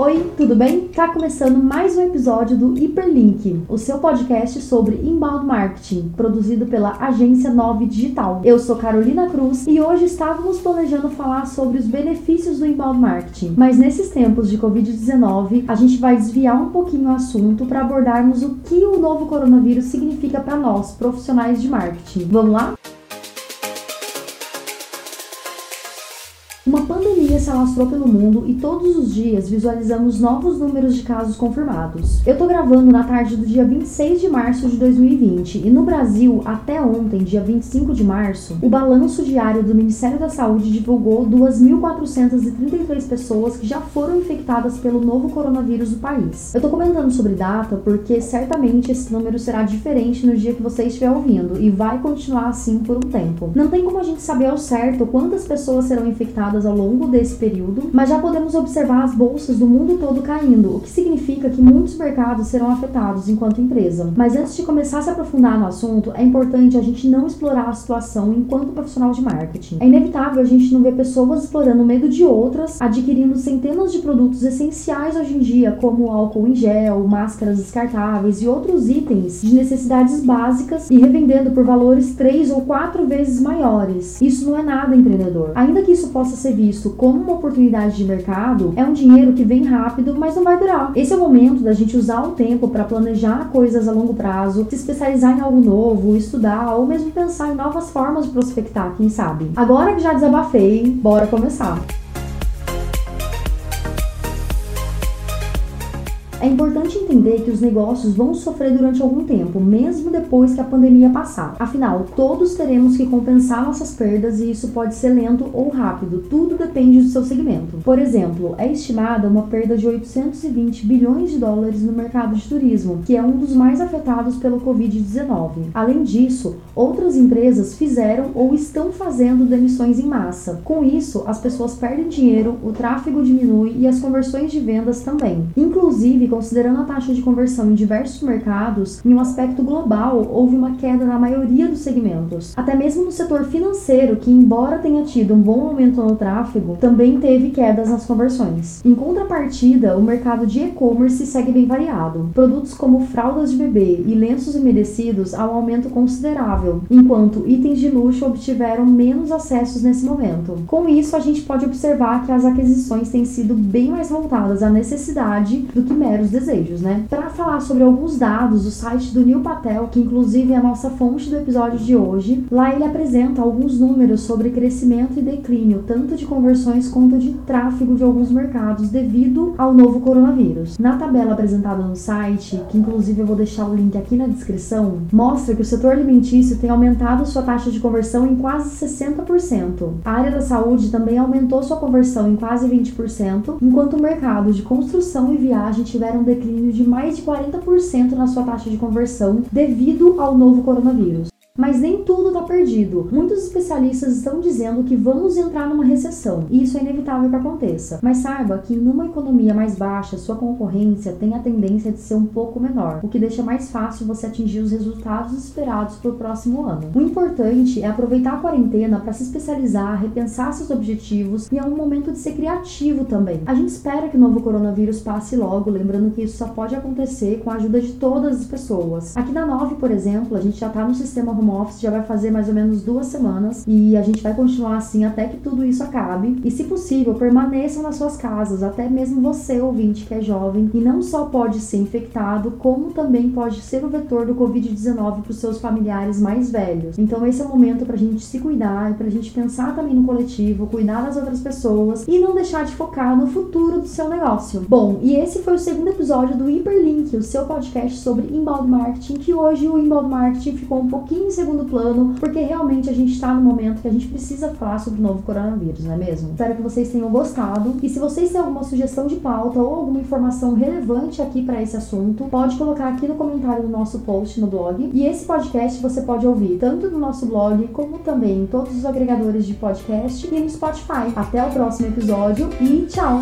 Oi, tudo bem? Tá começando mais um episódio do Hiperlink, o seu podcast sobre inbound marketing, produzido pela agência 9 Digital. Eu sou Carolina Cruz e hoje estávamos planejando falar sobre os benefícios do inbound marketing, mas nesses tempos de Covid-19, a gente vai desviar um pouquinho o assunto para abordarmos o que o novo coronavírus significa para nós, profissionais de marketing. Vamos lá? Uma pandemia se alastrou pelo mundo e todos os dias visualizamos novos números de casos confirmados. Eu tô gravando na tarde do dia 26 de março de 2020 e no Brasil, até ontem, dia 25 de março, o balanço diário do Ministério da Saúde divulgou 2.433 pessoas que já foram infectadas pelo novo coronavírus do país. Eu tô comentando sobre data porque certamente esse número será diferente no dia que você estiver ouvindo e vai continuar assim por um tempo. Não tem como a gente saber ao certo quantas pessoas serão infectadas ao longo desse período, mas já podemos observar as bolsas do mundo todo caindo, o que significa que muitos mercados serão afetados enquanto empresa. Mas antes de começar a se aprofundar no assunto, é importante a gente não explorar a situação enquanto profissional de marketing. É inevitável a gente não ver pessoas explorando o medo de outras, adquirindo centenas de produtos essenciais hoje em dia, como álcool em gel, máscaras descartáveis e outros itens de necessidades básicas e revendendo por valores três ou quatro vezes maiores. Isso não é nada empreendedor. Ainda que isso possa ser ser visto como uma oportunidade de mercado, é um dinheiro que vem rápido, mas não vai durar. Esse é o momento da gente usar o tempo para planejar coisas a longo prazo, se especializar em algo novo, estudar ou mesmo pensar em novas formas de prospectar, quem sabe. Agora que já desabafei, bora começar. É importante entender que os negócios vão sofrer durante algum tempo, mesmo depois que a pandemia passar. Afinal, todos teremos que compensar nossas perdas e isso pode ser lento ou rápido, tudo depende do seu segmento. Por exemplo, é estimada uma perda de 820 bilhões de dólares no mercado de turismo, que é um dos mais afetados pelo Covid-19. Além disso, outras empresas fizeram ou estão fazendo demissões em massa. Com isso, as pessoas perdem dinheiro, o tráfego diminui e as conversões de vendas também. Inclusive, considerando a taxa de conversão em diversos mercados, em um aspecto global, houve uma queda na maioria dos segmentos. Até mesmo no setor financeiro, que embora tenha tido um bom aumento no tráfego, também teve quedas nas conversões. Em contrapartida, o mercado de e-commerce segue bem variado. Produtos como fraldas de bebê e lenços umedecidos há um aumento considerável, enquanto itens de luxo obtiveram menos acessos nesse momento. Com isso, a gente pode observar que as aquisições têm sido bem mais voltadas à necessidade do que mero meros desejos, né? Para falar sobre alguns dados, o site do Neil Patel, que inclusive é a nossa fonte do episódio de hoje, lá ele apresenta alguns números sobre crescimento e declínio, tanto de conversões quanto de tráfego de alguns mercados devido ao novo coronavírus. Na tabela apresentada no site, que inclusive eu vou deixar o link aqui na descrição, mostra que o setor alimentício tem aumentado sua taxa de conversão em quase 60%. A área da saúde também aumentou sua conversão em quase 20%, enquanto o mercado de construção e viagem tiver tiveram um declínio de mais de 40% na sua taxa de conversão devido ao novo coronavírus. Mas nem tudo está perdido. Muitos especialistas estão dizendo que vamos entrar numa recessão, e isso é inevitável que aconteça. Mas saiba que numa economia mais baixa, sua concorrência tem a tendência de ser um pouco menor, o que deixa mais fácil você atingir os resultados esperados para o próximo ano. O importante é aproveitar a quarentena para se especializar, repensar seus objetivos e é um momento de ser criativo também. A gente espera que o novo coronavírus passe logo, lembrando que isso só pode acontecer com a ajuda de todas as pessoas. Aqui na 9, por exemplo, a gente já está no sistema home office já vai fazer mais ou menos duas semanas e a gente vai continuar assim até que tudo isso acabe. E se possível, permaneçam nas suas casas, até mesmo você, ouvinte, que é jovem e não só pode ser infectado, como também pode ser o vetor do Covid-19 para os seus familiares mais velhos. Então, esse é o momento para a gente se cuidar e para a gente pensar também no coletivo, cuidar das outras pessoas e não deixar de focar no futuro do seu negócio. Bom, e esse foi o segundo episódio do Hyperlink, o seu podcast sobre inbound marketing, que hoje o inbound marketing ficou um pouquinho segundo plano, porque realmente a gente está no momento que a gente precisa falar sobre o novo coronavírus, não é mesmo? Espero que vocês tenham gostado. E se vocês têm alguma sugestão de pauta ou alguma informação relevante aqui para esse assunto, pode colocar aqui no comentário do nosso post no blog. E esse podcast você pode ouvir tanto no nosso blog como também em todos os agregadores de podcast e no Spotify. Até o próximo episódio e tchau!